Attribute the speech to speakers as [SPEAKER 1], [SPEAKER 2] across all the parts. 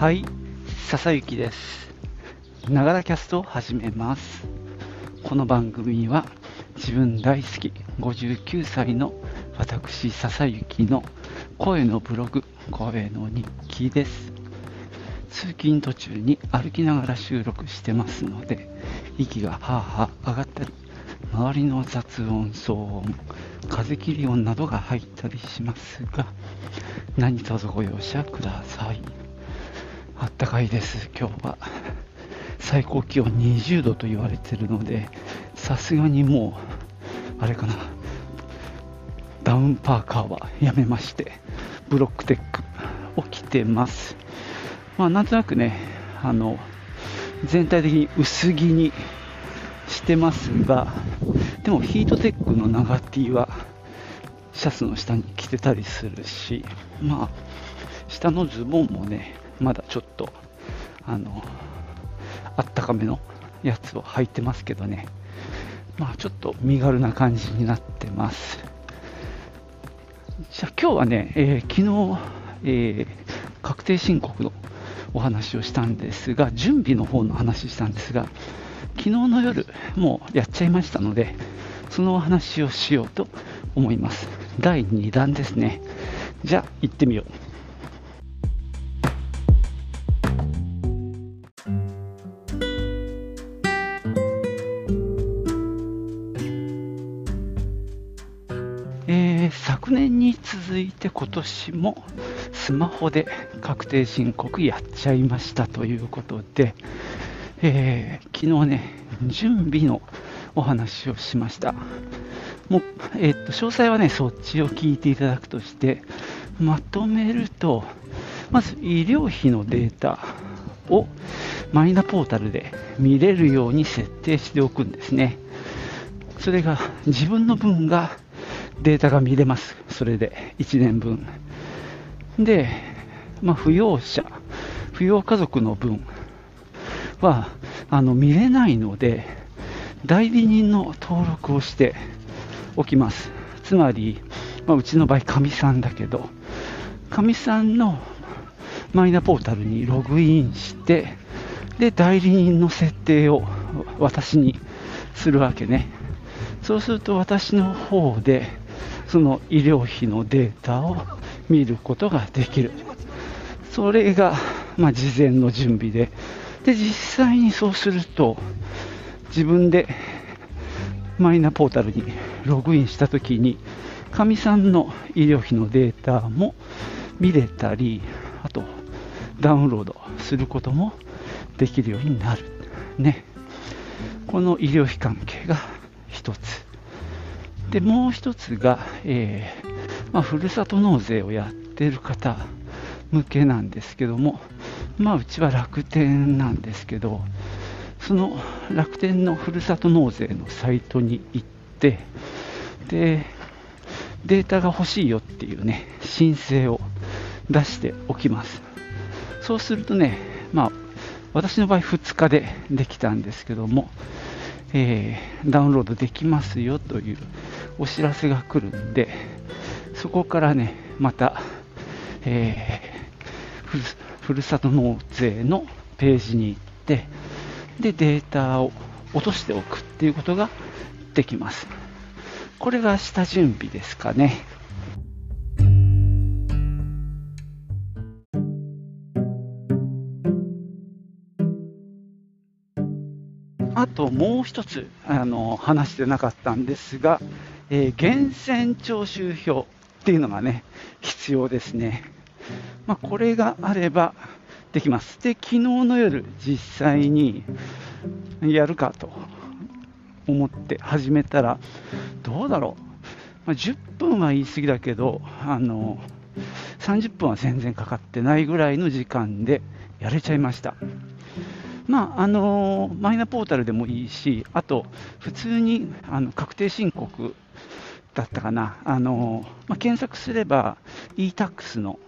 [SPEAKER 1] はい、笹幸です。ながらキャストを始めます。この番組は自分大好き59歳の私笹幸の声のブログ、声の日記です。通勤途中に歩きながら収録してますので、息がはあはあ上がったり、周りの雑音、騒音、風切り音などが入ったりしますが、何卒ご容赦ください。あったかいです、今日は。最高気温20度と言われてるので、さすがにもう、あれかな、ダウンパーカーはやめまして、ブロックテックを着てます。まあ、なんとなくね、あの、全体的に薄着にしてますが、でもヒートテックの長 T はシャツの下に着てたりするし、まあ、下のズボンもね、まだちょっと、あの、あったかめのやつを履いてますけどね、まあちょっと身軽な感じになってます。じゃあ今日はね、えー昨日、えー確定申告のお話をしたんですが、準備の方の話したんですが、昨日の夜、もうやっちゃいましたので、そのお話をしようと思います。第2弾ですね。じゃあ行ってみよう。続いて今年もスマホで確定申告やっちゃいましたということで、えー昨日ね、準備のお話をしました。もう、えーっと、詳細はね、そっちを聞いていただくとして、まとめると、まず医療費のデータをマイナポータルで見れるように設定しておくんですね。それが自分の分がデータが見れます。それで1年分。で、まあ、扶養者、扶養家族の分はあの見れないので、代理人の登録をしておきます。つまり、まあ、うちの場合、かみさんだけど、かみさんのマイナポータルにログインして、で、代理人の設定を私にするわけね。そうすると私の方でその医療費のデータを見ることができる。それが、まあ、事前の準備で。で、実際にそうすると自分でマイナポータルにログインしたときにかみさんの医療費のデータも見れたり、あとダウンロードすることもできるようになる。ね。この医療費関係が一つ。で、もう一つが、えーまあ、ふるさと納税をやっている方向けなんですけども、まあ、うちは楽天なんですけど、その楽天のふるさと納税のサイトに行って、で、データが欲しいよっていうね、申請を出しておきます。そうするとね、まあ、私の場合2日でできたんですけども、えーダウンロードできますよというお知らせが来るんで、そこからね、また、えーふるふるさと納税のページに行って、で、データを落としておくっていうことができます。これが下準備ですかね。あともう一つあの話してなかったんですが、えー源泉徴収票っていうのがね必要ですね。まあ、これがあればできます。で、昨日の夜実際にやるかと思って始めたらどうだろう。まあ、10分は言い過ぎだけど、あの30分は全然かかってないぐらいの時間でやれちゃいました。まああのマイナポータルでもいいし、あと、普通にあの確定申告だったかな、あのまあ、検索すれば e-tax の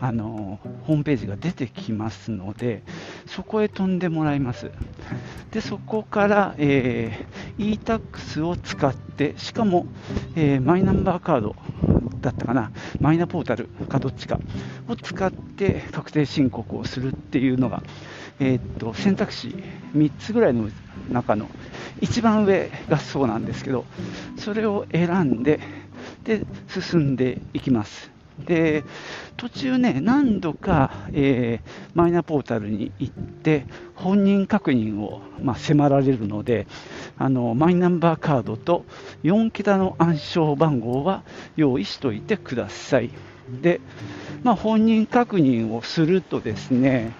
[SPEAKER 1] あのホームページが出てきますので、そこへ飛んでもらいます。で、そこから、えー e-tax を使って、しかも、えーマイナンバーカードだったかな、マイナポータルかどっちかを使って確定申告をするっていうのが、えー、っと選択肢3つぐらいの中の一番上がそうなんですけど、それを選んで、で進んでいきます。で途中ね、何度か、えー、マイナポータルに行って、本人確認を、まあ、迫られるのであの、マイナンバーカードと4桁の暗証番号は用意しておいてください。で、まあ、本人確認をするとですね、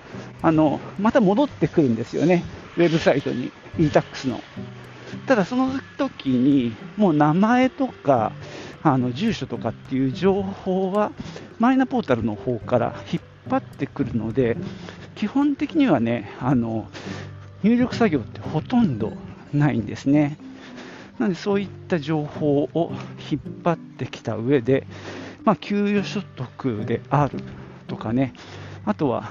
[SPEAKER 1] あのまた戻ってくるんですよね、ウェブサイトに、e-tax の。ただその時に、もう名前とか、あの住所とかっていう情報はマイナポータルの方から引っ張ってくるので基本的にはねあの入力作業ってほとんどないんですねなのでそういった情報を引っ張ってきた上で、まあ、給与所得であるとかねあとは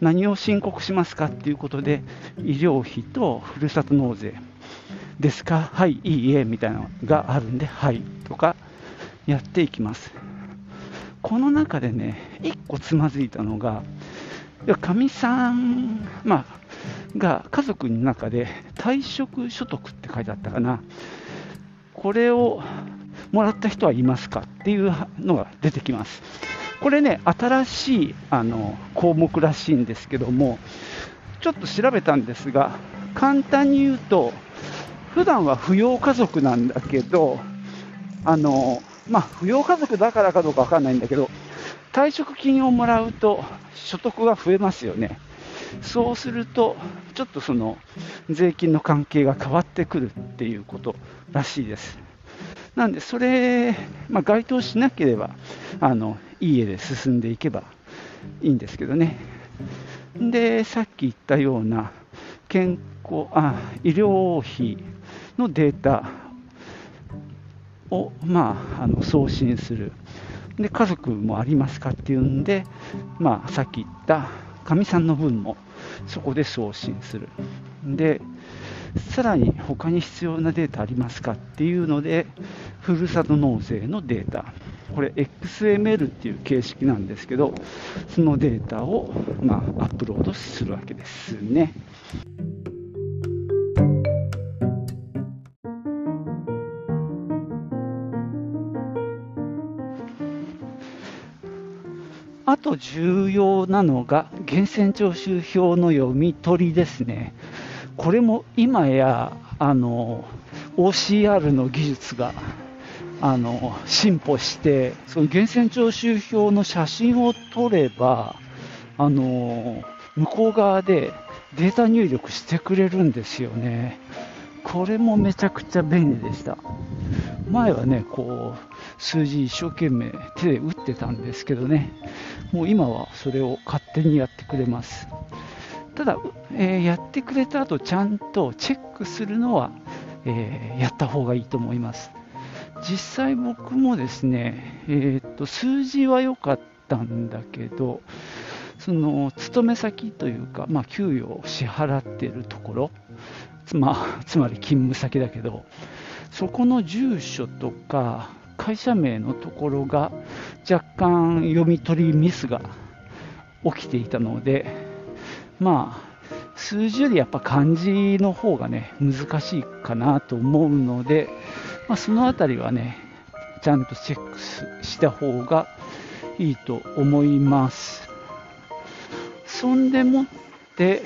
[SPEAKER 1] 何を申告しますかっていうことで医療費とふるさと納税ですか？はいいいえみたいなのがあるんではいとかやっていきます。この中でね、1個つまずいたのが、かみさん、まあ、が家族の中で退職所得って書いてあったかな、これをもらった人はいますかっていうのが出てきます。これね、新しいあの項目らしいんですけども、ちょっと調べたんですが、簡単に言うと、普段は扶養家族なんだけど、あのまあ、扶養家族だからかどうか分かんないんだけど、退職金をもらうと所得が増えますよね。そうすると、ちょっとその税金の関係が変わってくるっていうことらしいです。なんで、それ、まあ、該当しなければ、あのいい家で進んでいけばいいんですけどね。で、さっき言ったような健康あ医療費のデータを、まあ、あの送信する。で家族もありますかっていうんで、まあ、さっき言ったかみさんの分もそこで送信する。でさらに他に必要なデータありますかっていうのでふるさと納税のデータ。これ XML っていう形式なんですけどそのデータを、まあ、アップロードするわけですね。あと重要なのが源泉徴収票の読み取りですね。これも今やあの OCR の技術があの進歩してその源泉徴収票の写真を撮ればあの向こう側でデータ入力してくれるんですよね。これもめちゃくちゃ便利でした。前はね、こう、数字一生懸命手で打ってたんですけどね、もう今はそれを勝手にやってくれます。ただ、えー、やってくれた後ちゃんとチェックするのは、えー、やった方がいいと思います。実際僕もですね、えー、っと数字は良かったんだけど、その勤め先というか、まあ、給与を支払っているところ、ま、つまり勤務先だけど、そこの住所とか会社名のところが若干読み取りミスが起きていたので、まあ、数字よりやっぱ漢字の方がね、難しいかなと思うので、まあ、そのあたりはね、ちゃんとチェックした方がいいと思います。そんでもって、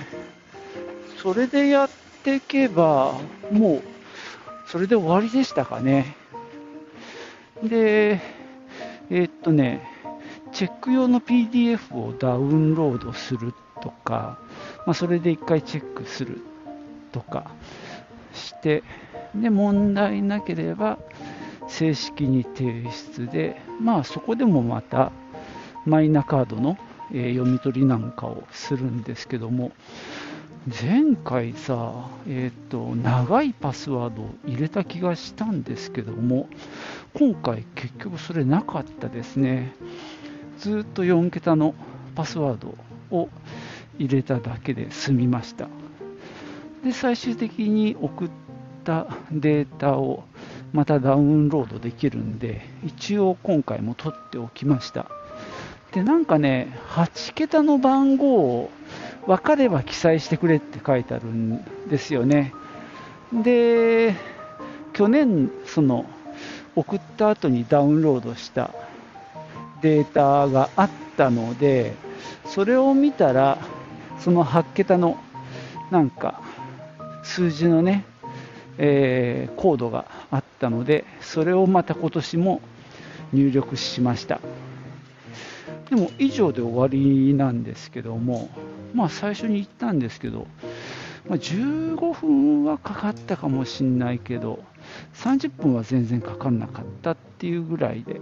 [SPEAKER 1] それでやっていけば、もう、それで終わりでしたかね。で、えー、っとね、チェック用の PDF をダウンロードするとか、まあ、それで1回チェックするとかして、で、問題なければ正式に提出で、まあそこでもまたマイナカードの、読み取りなんかをするんですけども、前回さ、え、ー、と、長いパスワードを入れた気がしたんですけども、今回結局それなかったですね。ずっと4桁のパスワードを入れただけで済みました。で、最終的に送ったデータをまたダウンロードできるんで、一応今回も取っておきました。で、なんかね、8桁の番号を分かれば記載してくれって書いてあるんですよね。で、去年、その、送った後にダウンロードしたデータがあったので、それを見たら、その8桁のなんか数字のね、えー、コードがあったので、それをまた今年も入力しました。でも以上で終わりなんですけども、まあ最初に言ったんですけど、まあ、15分はかかったかもしれないけど、30分は全然かかんなかったっていうぐらいで、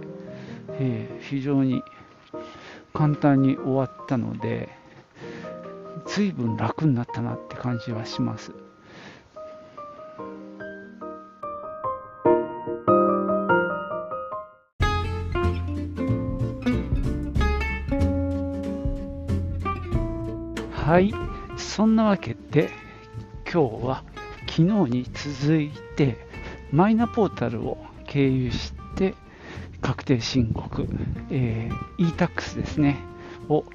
[SPEAKER 1] えー、非常に簡単に終わったので、随分楽になったなって感じはします。はい、そんなわけで今日は昨日に続いてマイナポータルを経由して確定申告、えー、e-tax ですね、を、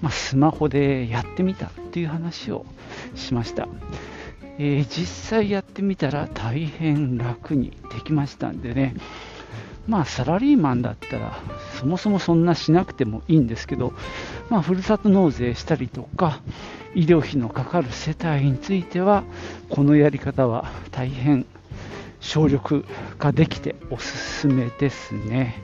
[SPEAKER 1] まあ、スマホでやってみたっていう話をしました。えー、実際やってみたら大変楽にできましたんでね、まあサラリーマンだったらそもそもそんなしなくてもいいんですけど、まあ、ふるさと納税したりとか医療費のかかる世帯についてはこのやり方は大変省力化できておすすめですね。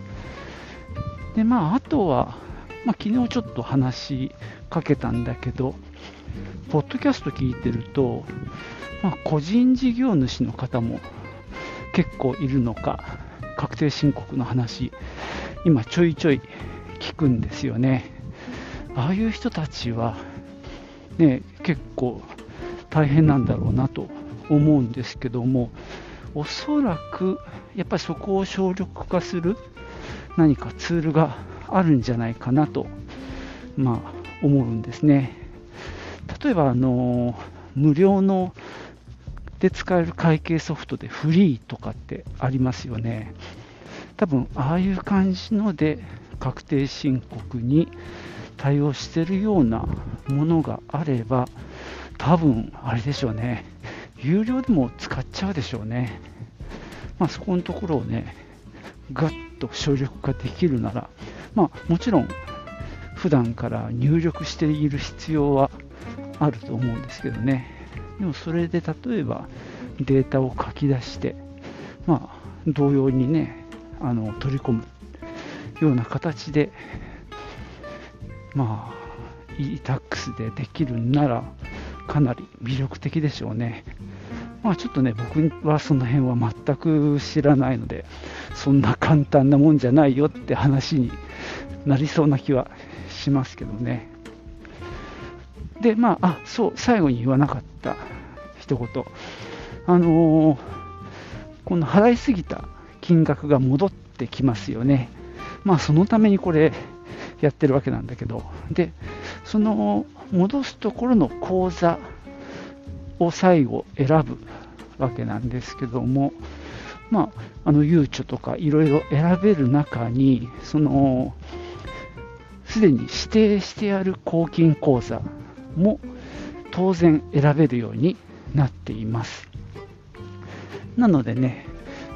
[SPEAKER 1] でまあ、あとは、まあ、昨日ちょっと話しかけたんだけど、ポッドキャスト聞いてると、まあ、個人事業主の方も結構いるのか、確定申告の話、今ちょいちょい聞くんですよね。ああいう人たちは、ね、結構大変なんだろうなと思うんですけども、おそらくやっぱりそこを省力化する何かツールがあるんじゃないかなと、まあ、思うんですね。例えば、あの無料ので使える会計ソフトでフリーとかってありますよね。多分、ああいう感じので確定申告に対応しているようなものがあれば、多分、あれでしょうね。有料でも使っちゃうでしょうね。まあ、そこのところをね、ガッと省力化できるなら、まあ、もちろん普段から入力している必要はあると思うんですけどねでもそれで例えばデータを書き出してまあ同様にねあの取り込むような形でまあ e-tax でできるならかなり魅力的でしょうね。まあちょっとね、僕はその辺は全く知らないので、そんな簡単なもんじゃないよって話になりそうな気はしますけどね。で、まあ、あ、そう、最後に言わなかった一言。あのー、この払いすぎた金額が戻ってきますよね。まあ、そのためにこれやってるわけなんだけど、で、その戻すところの口座を最後選ぶわけなんですけども、まあ、あの、ゆうちょとかいろいろ選べる中に、その、すでに指定してある公金口座も当然選べるようになっています。なのでね、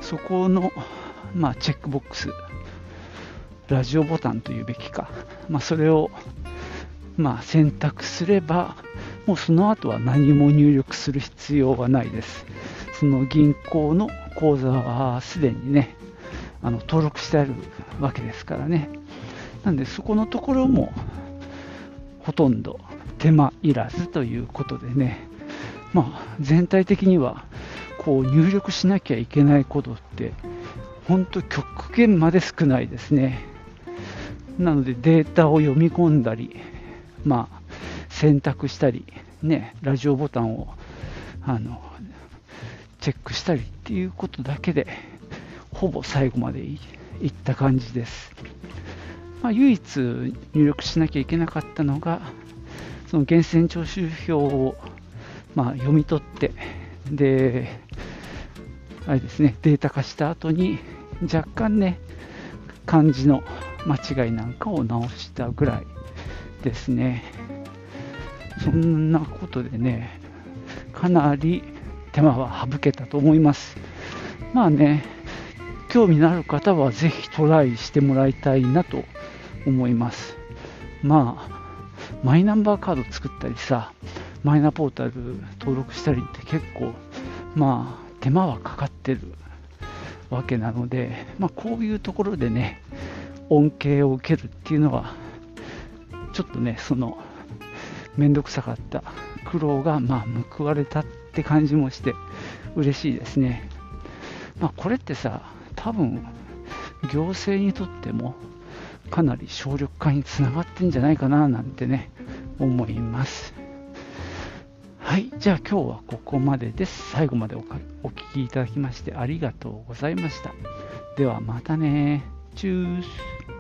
[SPEAKER 1] そこの、まあ、チェックボックス、ラジオボタンというべきか、まあ、それを、まあ、選択すれば、もうその後は何も入力する必要はないです。その銀行の口座はすでにね、あの登録してあるわけですからね。なんでそこのところもほとんど手間いらずということでね、まあ、全体的にはこう入力しなきゃいけないことって本当極限まで少ないですね。なのでデータを読み込んだり、まあ、選択したり、ね、ラジオボタンをあのチェックしたりっていうことだけで、ほぼ最後までいった感じです。まあ、唯一入力しなきゃいけなかったのが、その源泉徴収票を、まあ、読み取って、で、あれですね、データ化した後に若干ね、漢字の間違いなんかを直したぐらいですね。そんなことでね、かなり手間は省けたと思います。まあね、興味のある方はぜひトライしてもらいたいなと思います。まあ、マイナンバーカード作ったりさ、マイナポータル登録したりって結構、まあ、手間はかかってるわけなので、まあ、こういうところでね、恩恵を受けるっていうのは、ちょっとね、その、めんどくさかった苦労が、まあ、報われたってって感じもして、嬉しいですね。まあ、これってさ、多分、行政にとっても、かなり省力化につながってんじゃないかななんてね、思います。はい、じゃあ今日はここまでです。最後までおお聞きいただきましてありがとうございました。ではまたね。チュース。